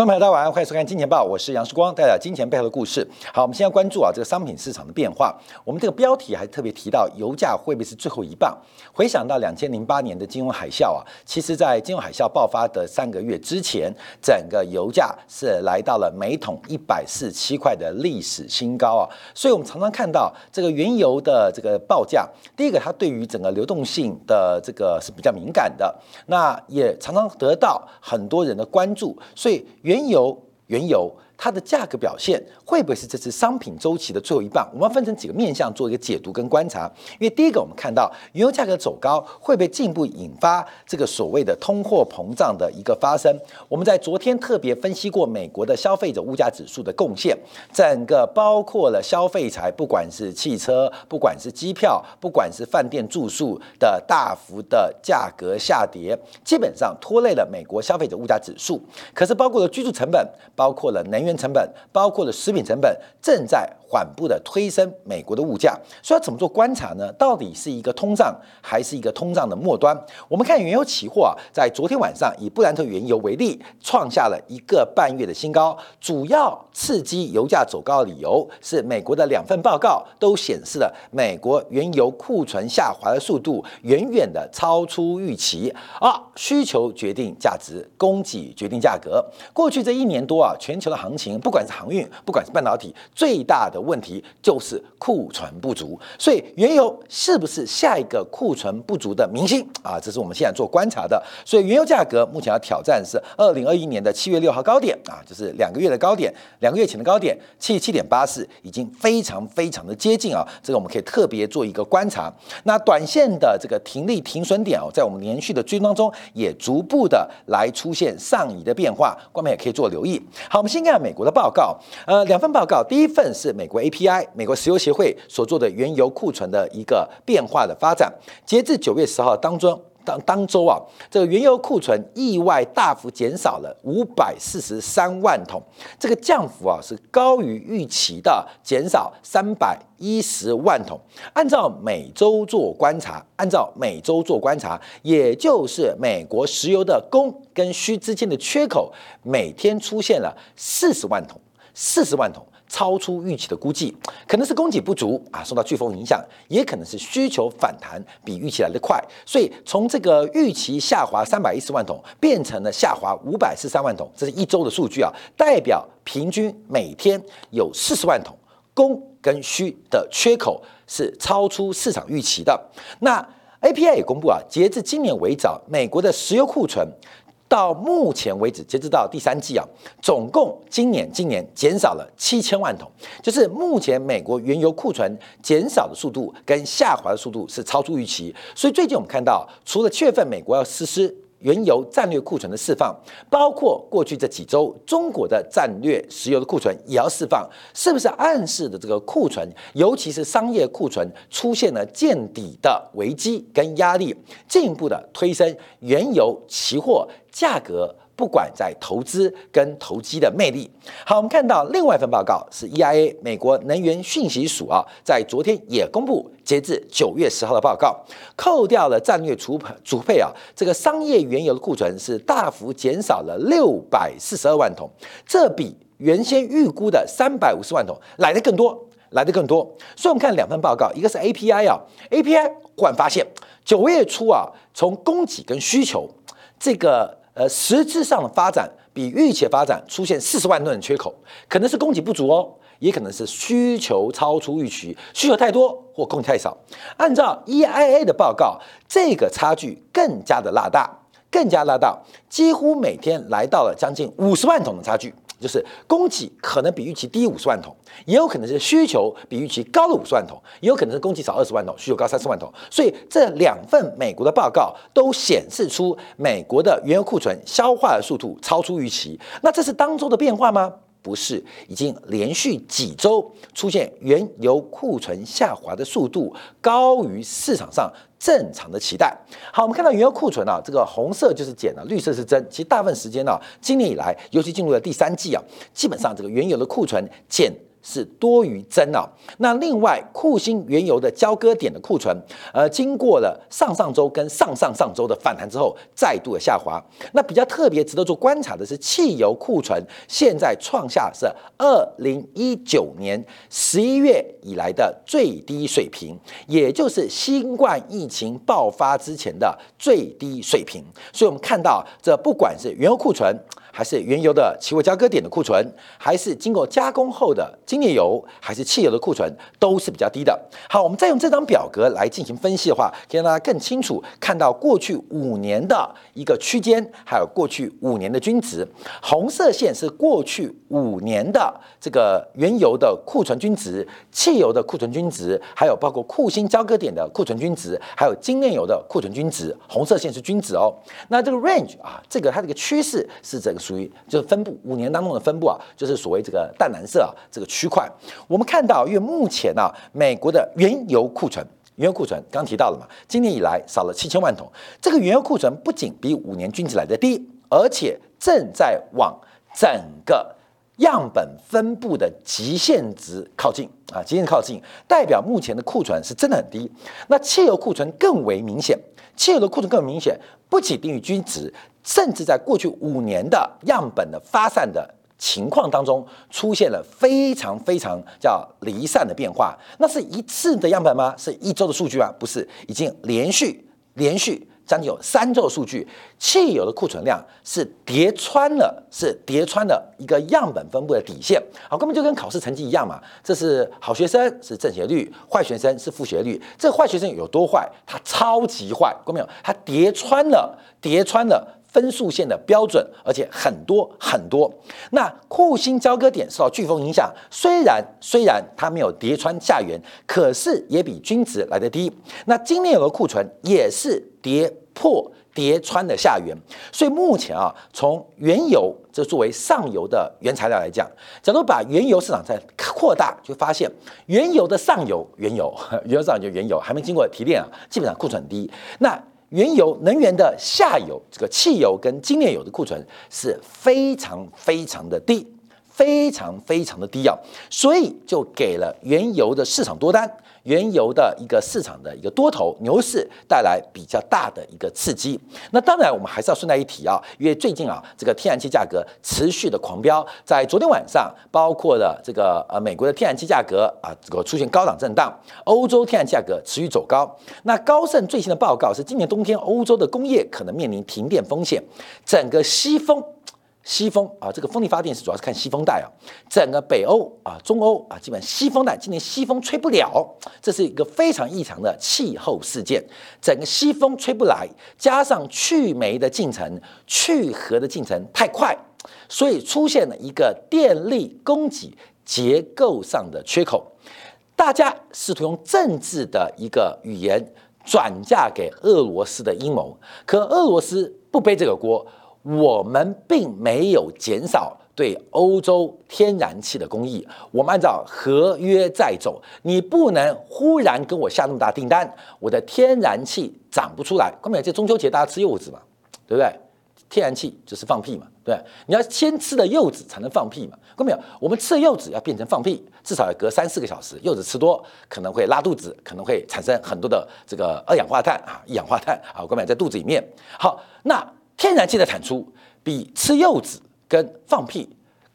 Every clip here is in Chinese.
观众朋友，大家晚上欢迎收看《金钱报》，我是杨世光，带来金钱背后的故事。好，我们现在关注啊这个商品市场的变化。我们这个标题还特别提到，油价会不会是最后一棒？回想到两千零八年的金融海啸啊，其实在金融海啸爆发的三个月之前，整个油价是来到了每桶一百四十七块的历史新高啊。所以我们常常看到这个原油的这个报价，第一个它对于整个流动性的这个是比较敏感的，那也常常得到很多人的关注，所以。原油，原油。它的价格表现会不会是这次商品周期的最后一棒？我们要分成几个面向做一个解读跟观察。因为第一个，我们看到原油价格走高，会不会进一步引发这个所谓的通货膨胀的一个发生？我们在昨天特别分析过美国的消费者物价指数的贡献，整个包括了消费财，不管是汽车，不管是机票，不管是饭店住宿的大幅的价格下跌，基本上拖累了美国消费者物价指数。可是包括了居住成本，包括了能源。成本包括了食品成本正在缓步的推升美国的物价，所以要怎么做观察呢？到底是一个通胀还是一个通胀的末端？我们看原油期货啊，在昨天晚上以布兰特原油为例，创下了一个半月的新高。主要刺激油价走高的理由是美国的两份报告都显示了美国原油库存下滑的速度远远的超出预期啊，需求决定价值，供给决定价格。过去这一年多啊，全球的行，不管是航运，不管是半导体，最大的问题就是库存不足。所以原油是不是下一个库存不足的明星啊？这是我们现在做观察的。所以原油价格目前要挑战是二零二一年的七月六号高点啊，就是两个月的高点，两个月前的高点七十七点八四，已经非常非常的接近啊。这个我们可以特别做一个观察。那短线的这个停利停损点哦，在我们连续的追踪当中，也逐步的来出现上移的变化，观众也可以做留意。好，我们先看美。美国的报告，呃，两份报告，第一份是美国 API，美国石油协会所做的原油库存的一个变化的发展。截至九月十号当中，当当周啊，这个原油库存意外大幅减少了五百四十三万桶，这个降幅啊是高于预期的减少三百一十万桶。按照每周做观察，按照每周做观察，也就是美国石油的供跟需之间的缺口每天出现了四十万桶，四十万桶超出预期的估计，可能是供给不足啊，受到飓风影响，也可能是需求反弹比预期来的快，所以从这个预期下滑三百一十万桶变成了下滑五百四三万桶，这是一周的数据啊，代表平均每天有四十万桶供跟需的缺口是超出市场预期的。那 API 也公布啊，截至今年为止，美国的石油库存到目前为止，截止到第三季啊，总共今年今年减少了七千万桶，就是目前美国原油库存减少的速度跟下滑的速度是超出预期。所以最近我们看到，除了七月份美国要实施。原油战略库存的释放，包括过去这几周中国的战略石油的库存也要释放，是不是暗示的这个库存，尤其是商业库存出现了见底的危机跟压力，进一步的推升原油期货价格？不管在投资跟投机的魅力，好，我们看到另外一份报告是 EIA 美国能源讯息署啊，在昨天也公布截至九月十号的报告，扣掉了战略储储配啊，这个商业原油的库存是大幅减少了六百四十二万桶，这比原先预估的三百五十万桶来的更多，来的更多。所以我们看两份报告，一个是 API 啊，API 忽然发现九月初啊，从供给跟需求这个。呃，实质上的发展比预期发展出现四十万吨的缺口，可能是供给不足哦，也可能是需求超出预期，需求太多或供给太少。按照 EIA 的报告，这个差距更加的拉大，更加拉大，几乎每天来到了将近五十万桶的差距。就是供给可能比预期低五十万桶，也有可能是需求比预期高了五十万桶，也有可能是供给少二十万桶，需求高三十万桶。所以这两份美国的报告都显示出美国的原油库存消化的速度超出预期。那这是当周的变化吗？不是，已经连续几周出现原油库存下滑的速度高于市场上。正常的期待。好，我们看到原油库存啊，这个红色就是减了，绿色是增。其实大部分时间呢，今年以来，尤其进入了第三季啊，基本上这个原油的库存减是多于增啊。那另外，库欣原油的交割点的库存，呃，经过了上上周跟上上上周的反弹之后，再度的下滑。那比较特别值得做观察的是，汽油库存现在创下是二零一九年十一月以来的最低水平，也就是新冠疫情爆发之前的最低水平。所以，我们看到这不管是原油库存。还是原油的期货交割点的库存，还是经过加工后的精炼油，还是汽油的库存，都是比较低的。好，我们再用这张表格来进行分析的话，可以让大家更清楚看到过去五年的一个区间，还有过去五年的均值。红色线是过去五年的这个原油的库存均值、汽油的库存均值，还有包括库欣交割点的库存均值，还有精炼油的库存均值。红色线是均值哦。那这个 range 啊，这个它这个趋势是这个。属于就是分布五年当中的分布啊，就是所谓这个淡蓝色啊这个区块。我们看到，因为目前呢，美国的原油库存，原油库存刚提到了嘛，今年以来少了七千万桶。这个原油库存不仅比五年均值来的低，而且正在往整个样本分布的极限值靠近啊，极限靠近，代表目前的库存是真的很低。那汽油库存更为明显，汽油的库存更明显，不仅低于均值。甚至在过去五年的样本的发散的情况当中，出现了非常非常叫离散的变化。那是一次的样本吗？是一周的数据吗？不是，已经连续连续将近有三周的数据。汽油的库存量是叠穿了，是叠穿了一个样本分布的底线。好，根本就跟考试成绩一样嘛。这是好学生是正学率，坏学生是负学率。这坏学生有多坏？他超级坏，看没有？他叠穿了，叠穿了。分数线的标准，而且很多很多。那库欣交割点受到飓风影响，虽然虽然它没有叠穿下缘，可是也比均值来的低。那精炼油的库存也是跌破叠穿的下缘，所以目前啊，从原油这作为上游的原材料来讲，假如把原油市场再扩大，就发现原油的上游，原油 原油上游原油还没经过提炼啊，基本上库存低。那原油能源的下游，这个汽油跟精炼油的库存是非常非常的低，非常非常的低啊，所以就给了原油的市场多单。原油的一个市场的一个多头牛市带来比较大的一个刺激。那当然，我们还是要顺带一提啊，因为最近啊，这个天然气价格持续的狂飙，在昨天晚上，包括了这个呃美国的天然气价格啊，这个出现高档震荡，欧洲天然气价格持续走高。那高盛最新的报告是，今年冬天欧洲的工业可能面临停电风险，整个西风。西风啊，这个风力发电是主要是看西风带啊，整个北欧啊、中欧啊，基本西风带今年西风吹不了，这是一个非常异常的气候事件。整个西风吹不来，加上去煤的进程、去核的进程太快，所以出现了一个电力供给结构上的缺口。大家试图用政治的一个语言转嫁给俄罗斯的阴谋，可俄罗斯不背这个锅。我们并没有减少对欧洲天然气的供应，我们按照合约在走。你不能忽然跟我下那么大订单，我的天然气涨不出来。关键这中秋节大家吃柚子嘛，对不对？天然气就是放屁嘛，对你要先吃的柚子才能放屁嘛。看没有我们吃的柚子要变成放屁，至少要隔三四个小时。柚子吃多可能会拉肚子，可能会产生很多的这个二氧化碳啊，一氧化碳啊，关键在肚子里面。好，那。天然气的产出比吃柚子跟放屁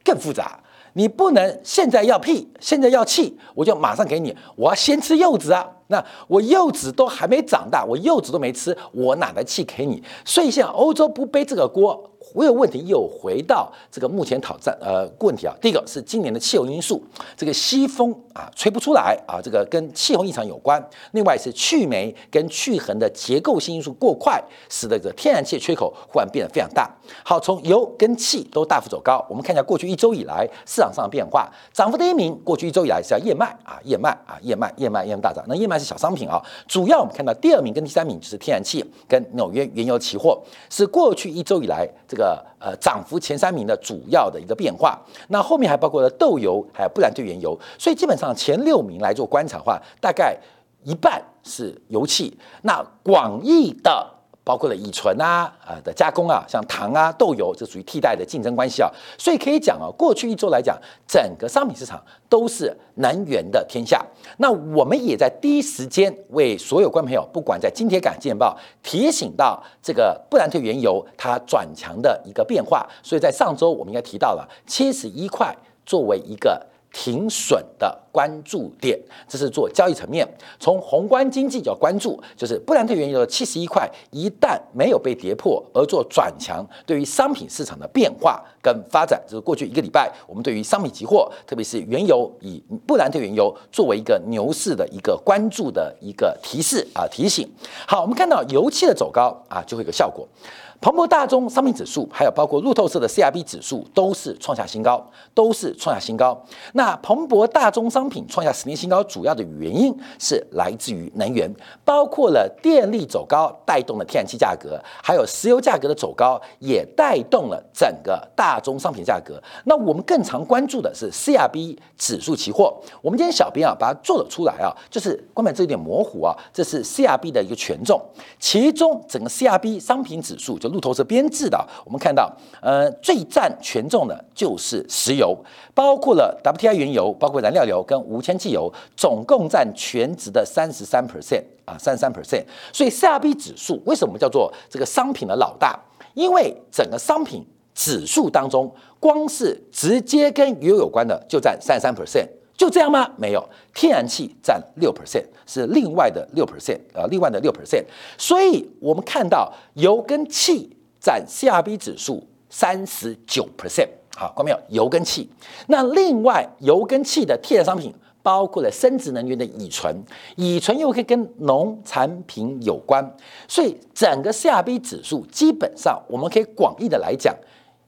更复杂，你不能现在要屁，现在要气，我就马上给你，我要先吃柚子啊。那我柚子都还没长大，我柚子都没吃，我哪来气给你？所以现在欧洲不背这个锅。我有问题又回到这个目前挑战呃问题啊，第一个是今年的气候因素，这个西风啊吹不出来啊，这个跟气候异常有关。另外是去煤跟去衡的结构性因素过快，使得这个天然气缺口忽然变得非常大。好，从油跟气都大幅走高，我们看一下过去一周以来市场上的变化。涨幅第一名，过去一周以来是叫燕麦啊，燕麦啊，燕麦，燕麦，燕麦大涨。那燕麦是小商品啊，主要我们看到第二名跟第三名就是天然气跟纽约原油期货，是过去一周以来这个。呃呃涨幅前三名的主要的一个变化，那后面还包括了豆油，还有布兰特原油，所以基本上前六名来做观察的话，大概一半是油气。那广义的包括了乙醇啊啊的加工啊，像糖啊、豆油，这属于替代的竞争关系啊。所以可以讲啊，过去一周来讲，整个商品市场都是能源的天下。那我们也在第一时间为所有观众朋友，不管在金铁杆见报提醒到这个布兰特原油它转强的一个变化。所以在上周我们应该提到了七十一块作为一个。停损的关注点，这是做交易层面。从宏观经济角关注，就是布兰特原油的七十一块，一旦没有被跌破而做转强，对于商品市场的变化跟发展，这是过去一个礼拜我们对于商品期货，特别是原油以布兰特原油作为一个牛市的一个关注的一个提示啊提醒。好，我们看到油气的走高啊，就会有个效果。彭博大宗商品指数，还有包括路透社的 CRB 指数，都是创下新高，都是创下新高。那彭博大宗商品创下十年新高，主要的原因是来自于能源，包括了电力走高带动了天然气价格，还有石油价格的走高，也带动了整个大宗商品价格。那我们更常关注的是 CRB 指数期货。我们今天小编啊把它做了出来啊，就是光板这有点模糊啊，这是 CRB 的一个权重，其中整个 CRB 商品指数就。路透社编制的，我们看到，呃，最占权重的就是石油，包括了 WTI 原油，包括燃料油跟无铅汽油，总共占全值的三十三 percent 啊，三十三 percent。所以 CRB 指数为什么叫做这个商品的老大？因为整个商品指数当中，光是直接跟油有关的就占三十三 percent。就这样吗？没有，天然气占六 percent，是另外的六 percent，呃，另外的六 percent。所以我们看到油跟气占 CRB 指数三十九 percent。好，看到没有？油跟气。那另外油跟气的替代商品包括了生殖能源的乙醇，乙醇又可以跟农产品有关，所以整个 CRB 指数基本上我们可以广义的来讲。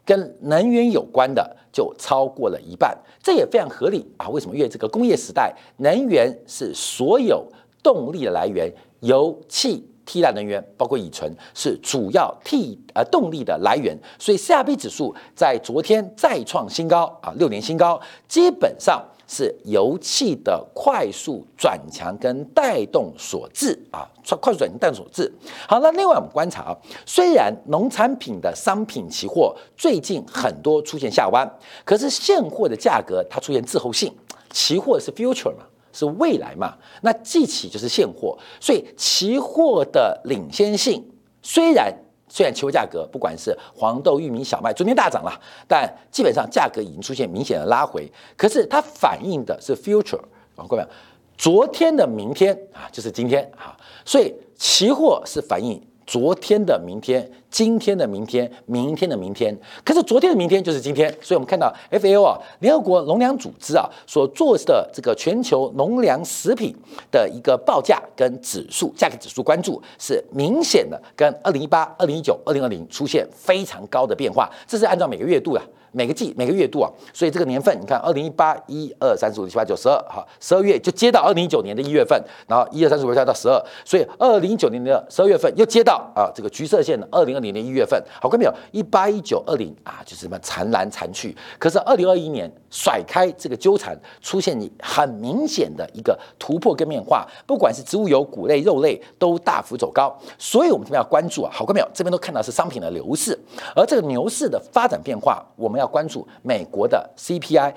跟能源有关的就超过了一半，这也非常合理啊！为什么？因为这个工业时代，能源是所有动力的来源，油气替代能源，包括乙醇是主要替呃动力的来源，所以 CRB 指数在昨天再创新高啊，六年新高，基本上。是油气的快速转强跟带动所致啊，快速转强带动所致。好，那另外我们观察啊，虽然农产品的商品期货最近很多出现下弯，可是现货的价格它出现滞后性，期货是 future 嘛，是未来嘛，那记起就是现货，所以期货的领先性虽然。虽然期货价格不管是黄豆、玉米、小麦昨天大涨了，但基本上价格已经出现明显的拉回。可是它反映的是 future，啊，各位，昨天的明天啊，就是今天啊，所以期货是反映。昨天的明天，今天的明天，明天的明天，可是昨天的明天就是今天，所以我们看到 FAO 啊，联合国农粮组织啊所做的这个全球农粮食品的一个报价跟指数价格指数关注是明显的跟二零一八、二零一九、二零二零出现非常高的变化，这是按照每个月度啊。每个季每个月度啊，所以这个年份你看，二零一八一二三四五六七八九十二，好，十二月就接到二零一九年的一月份，然后一二三四五六七八到十二，所以二零一九年的十二月份又接到啊这个橘色线的二零二零年一月份，好，看没有？一八一九二零啊，就是什么残来残去，可是二零二一年甩开这个纠缠，出现你很明显的一个突破跟变化，不管是植物油、谷类、肉类都大幅走高，所以我们这边要关注啊，好，看没有？这边都看到是商品的流势，而这个牛市的发展变化，我们。要关注美国的 CPI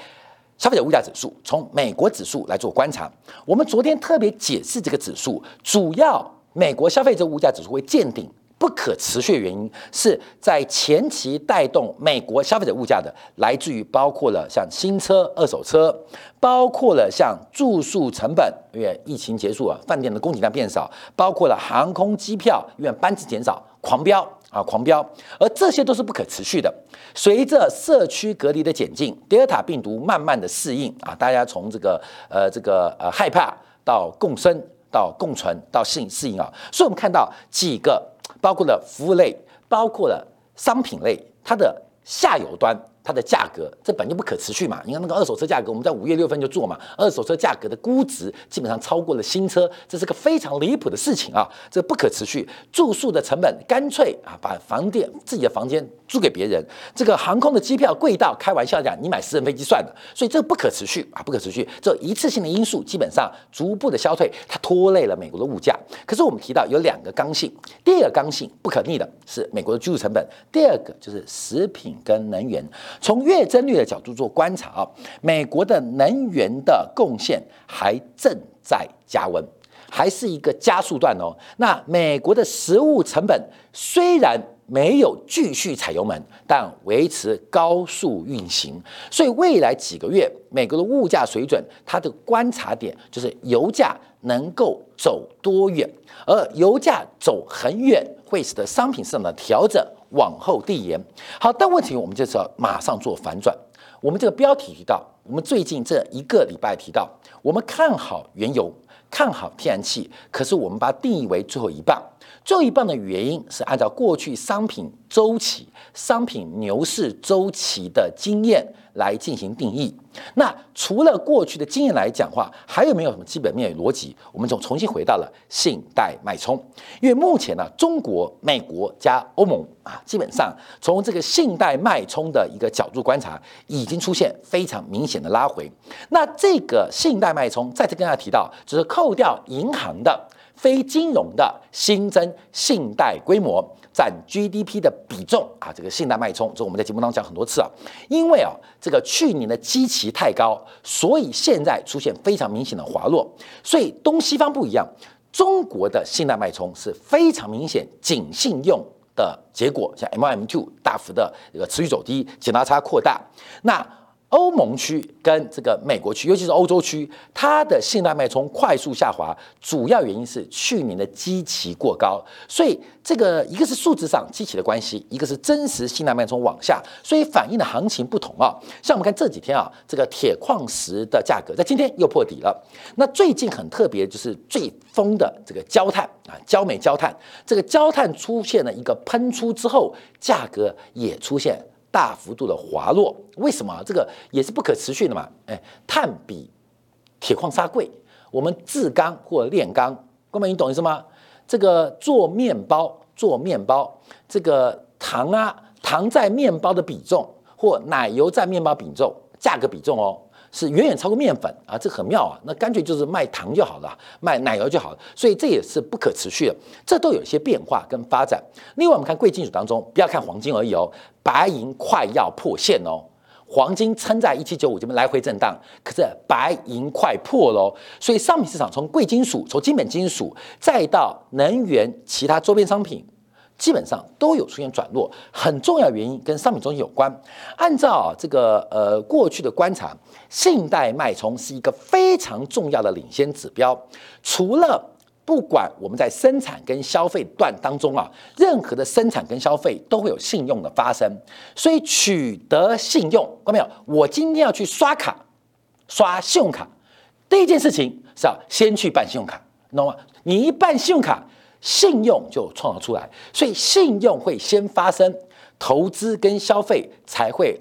消费者物价指数，从美国指数来做观察。我们昨天特别解释这个指数，主要美国消费者物价指数会见顶不可持续的原因，是在前期带动美国消费者物价的，来自于包括了像新车、二手车，包括了像住宿成本，因为疫情结束啊，饭店的供给量变少，包括了航空机票，因为班次减少，狂飙。啊，狂飙，而这些都是不可持续的。随着社区隔离的减进，德尔塔病毒慢慢的适应啊，大家从这个呃这个呃害怕到共生到共存到适应适应啊，所以我们看到几个包括了服务类，包括了商品类，它的下游端。它的价格，这本就不可持续嘛。你看那个二手车价格，我们在五月六份就做嘛，二手车价格的估值基本上超过了新车，这是个非常离谱的事情啊，这不可持续。住宿的成本干脆啊，把房店自己的房间租给别人，这个航空的机票贵到开玩笑讲，你买私人飞机算了，所以这不可持续啊，不可持续。这一次性的因素基本上逐步的消退，它拖累了美国的物价。可是我们提到有两个刚性，第二个刚性不可逆的是美国的居住成本，第二个就是食品跟能源。从月增率的角度做观察啊，美国的能源的贡献还正在加温，还是一个加速段哦。那美国的食物成本虽然没有继续踩油门，但维持高速运行，所以未来几个月美国的物价水准，它的观察点就是油价能够走多远，而油价走很远，会使得商品市场的调整往后递延。好，但问题我们就是要马上做反转。我们这个标题提到，我们最近这一个礼拜提到，我们看好原油，看好天然气，可是我们把它定义为最后一棒。最后一棒的原因是按照过去商品周期、商品牛市周期的经验来进行定义。那除了过去的经验来讲话，还有没有什么基本面逻辑？我们从重新回到了信贷脉冲。因为目前呢，中国、美国加欧盟啊，基本上从这个信贷脉冲的一个角度观察，已经出现非常明显的拉回。那这个信贷脉冲再次跟大家提到，就是扣掉银行的。非金融的新增信贷规模占 GDP 的比重啊，这个信贷脉冲，这我们在节目当中讲很多次啊。因为啊，这个去年的基期太高，所以现在出现非常明显的滑落。所以东西方不一样，中国的信贷脉冲是非常明显紧信用的结果，像 M1、M2 大幅的一个持续走低，紧拉差扩大。那欧盟区跟这个美国区，尤其是欧洲区，它的信贷脉冲快速下滑，主要原因是去年的基期过高，所以这个一个是数字上基期的关系，一个是真实信贷脉冲往下，所以反映的行情不同啊。像我们看这几天啊，这个铁矿石的价格在今天又破底了。那最近很特别，就是最疯的这个焦炭啊，焦煤焦炭，这个焦炭出现了一个喷出之后，价格也出现。大幅度的滑落，为什么？这个也是不可持续的嘛。哎，碳比铁矿砂贵，我们制钢或炼钢，哥们，你懂意思吗？这个做面包，做面包，这个糖啊，糖在面包的比重，或奶油在面包比重，价格比重哦。是远远超过面粉啊，这很妙啊！那干脆就是卖糖就好了，卖奶油就好了，所以这也是不可持续的。这都有一些变化跟发展。另外，我们看贵金属当中，不要看黄金而已哦，白银快要破线哦。黄金撑在一七九五这边来回震荡，可是白银快破喽。所以商品市场从贵金属、从基本金属，再到能源、其他周边商品。基本上都有出现转弱，很重要原因跟商品中心有关。按照这个呃过去的观察，信贷脉冲是一个非常重要的领先指标。除了不管我们在生产跟消费段当中啊，任何的生产跟消费都会有信用的发生，所以取得信用，看到没有？我今天要去刷卡，刷信用卡，第一件事情是要先去办信用卡，懂吗？你一办信用卡。信用就创造出来，所以信用会先发生，投资跟消费才会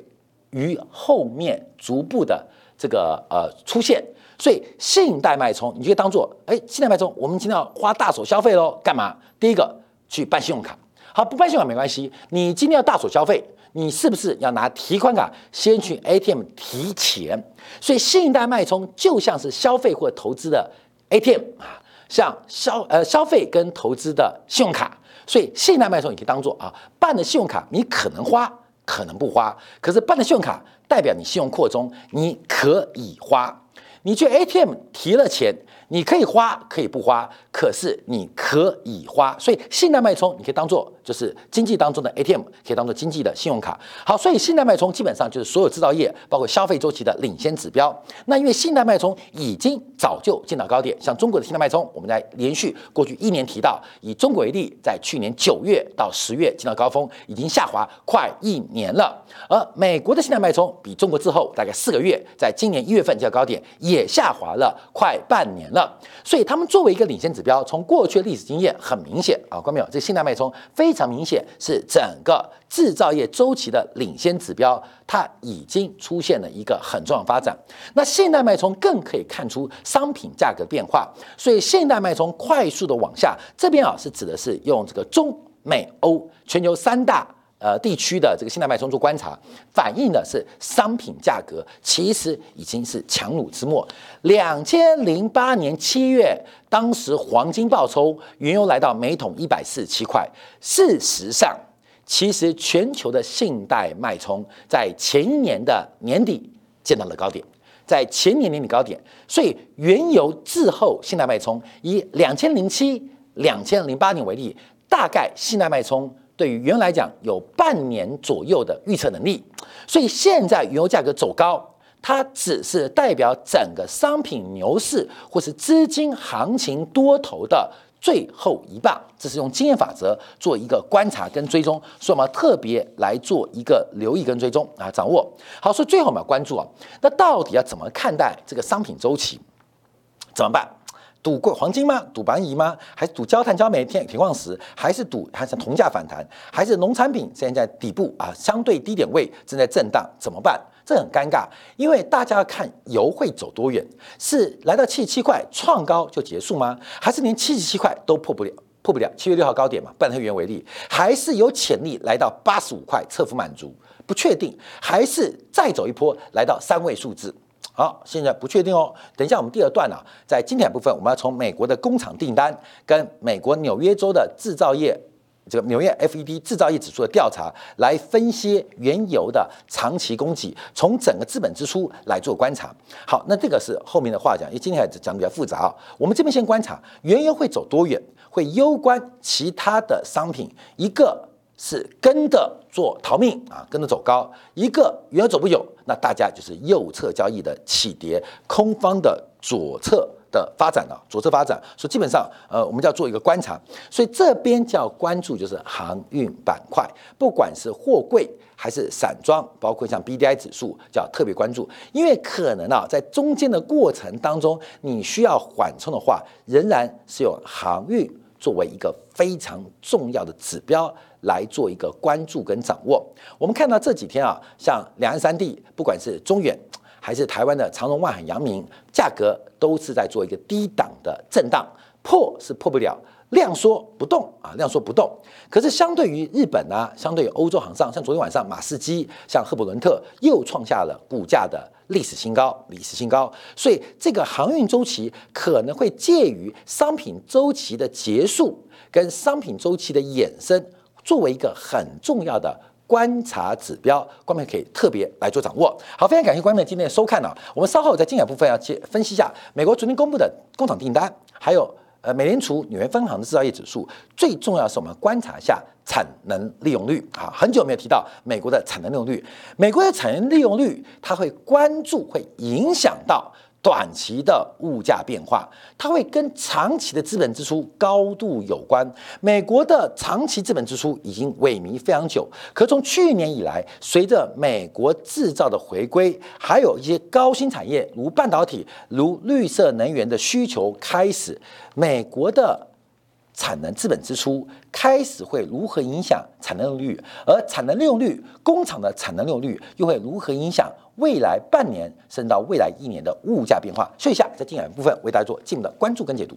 于后面逐步的这个呃出现。所以信贷脉冲，你就当做哎，信贷脉冲，我们今天要花大手消费喽，干嘛？第一个去办信用卡，好，不办信用卡没关系。你今天要大手消费，你是不是要拿提款卡先去 ATM 提钱？所以信贷脉冲就像是消费或投资的 ATM 啊。像消呃消费跟投资的信用卡，所以信贷脉冲你可以当做啊办的信用卡，你可能花可能不花，可是办的信用卡代表你信用扩充，你可以花，你去 ATM 提了钱。你可以花，可以不花，可是你可以花，所以信贷脉冲你可以当做就是经济当中的 ATM，可以当做经济的信用卡。好，所以信贷脉冲基本上就是所有制造业，包括消费周期的领先指标。那因为信贷脉冲已经早就见到高点，像中国的信贷脉冲，我们在连续过去一年提到，以中国为例，在去年九月到十月见到高峰，已经下滑快一年了。而美国的信贷脉冲比中国滞后大概四个月，在今年一月份见到高点，也下滑了快半年了。了。所以他们作为一个领先指标，从过去历史经验很明显啊，观众朋友，这信贷脉冲非常明显，是整个制造业周期的领先指标，它已经出现了一个很重要发展。那信贷脉冲更可以看出商品价格变化，所以信贷脉冲快速的往下，这边啊是指的是用这个中美欧全球三大。呃，地区的这个信贷脉冲做观察，反映的是商品价格其实已经是强弩之末。两千零八年七月，当时黄金爆抽，原油来到每桶一百四十七块。事实上，其实全球的信贷脉冲在前一年的年底见到了高点，在前年年底高点。所以，原油滞后信贷脉冲，以两千零七、两千零八年为例，大概信贷脉冲。对于原油来讲，有半年左右的预测能力，所以现在原油价格走高，它只是代表整个商品牛市或是资金行情多头的最后一棒。这是用经验法则做一个观察跟追踪，所以我们要特别来做一个留意跟追踪啊，掌握好。所以最后我们要关注啊，那到底要怎么看待这个商品周期？怎么办？赌过黄金吗？赌白银吗？还是赌焦炭、焦煤、铁铁矿石？还是赌还是铜价反弹？还是农产品现在底部啊，相对低点位正在震荡？怎么办？这很尴尬，因为大家要看油会走多远，是来到七十七块创高就结束吗？还是连七十七块都破不了？破不了七月六号高点嘛？半黑元为例，还是有潜力来到八十五块侧幅满足？不确定，还是再走一波来到三位数字？好，现在不确定哦。等一下，我们第二段呢，在经典部分，我们要从美国的工厂订单跟美国纽约州的制造业这个纽约 FED 制造业指数的调查来分析原油的长期供给，从整个资本支出来做观察。好，那这个是后面的话讲，因为今天讲比较复杂啊。我们这边先观察原油会走多远，会攸关其他的商品一个。是跟着做逃命啊，跟着走高，一个原油走不久，那大家就是右侧交易的起跌，空方的左侧的发展了，左侧发展，所以基本上，呃，我们就要做一个观察，所以这边叫关注就是航运板块，不管是货柜还是散装，包括像 B D I 指数，叫特别关注，因为可能啊，在中间的过程当中，你需要缓冲的话，仍然是有航运作为一个非常重要的指标。来做一个关注跟掌握。我们看到这几天啊，像两岸三地，不管是中远还是台湾的长荣、万海、阳明，价格都是在做一个低档的震荡，破是破不了，量缩不动啊，量缩不动。可是相对于日本啊，相对于欧洲行上，像昨天晚上马士基、像赫伯伦特又创下了股价的历史新高，历史新高。所以这个航运周期可能会介于商品周期的结束跟商品周期的衍生。作为一个很重要的观察指标，观众可以特别来做掌握。好，非常感谢观众今天的收看呢。我们稍后在精彩部分要接分析一下美国昨天公布的工厂订单，还有呃美联储纽约分行的制造业指数。最重要是我们观察一下产能利用率啊，很久没有提到美国的产能利用率。美国的产能利用率，它会关注，会影响到。短期的物价变化，它会跟长期的资本支出高度有关。美国的长期资本支出已经萎靡非常久，可从去年以来，随着美国制造的回归，还有一些高新产业，如半导体、如绿色能源的需求开始，美国的。产能资本支出开始会如何影响产能利用率，而产能利用率、工厂的产能利用率又会如何影响未来半年甚至到未来一年的物价变化？所以下，在近两部分为大家做进一步的关注跟解读。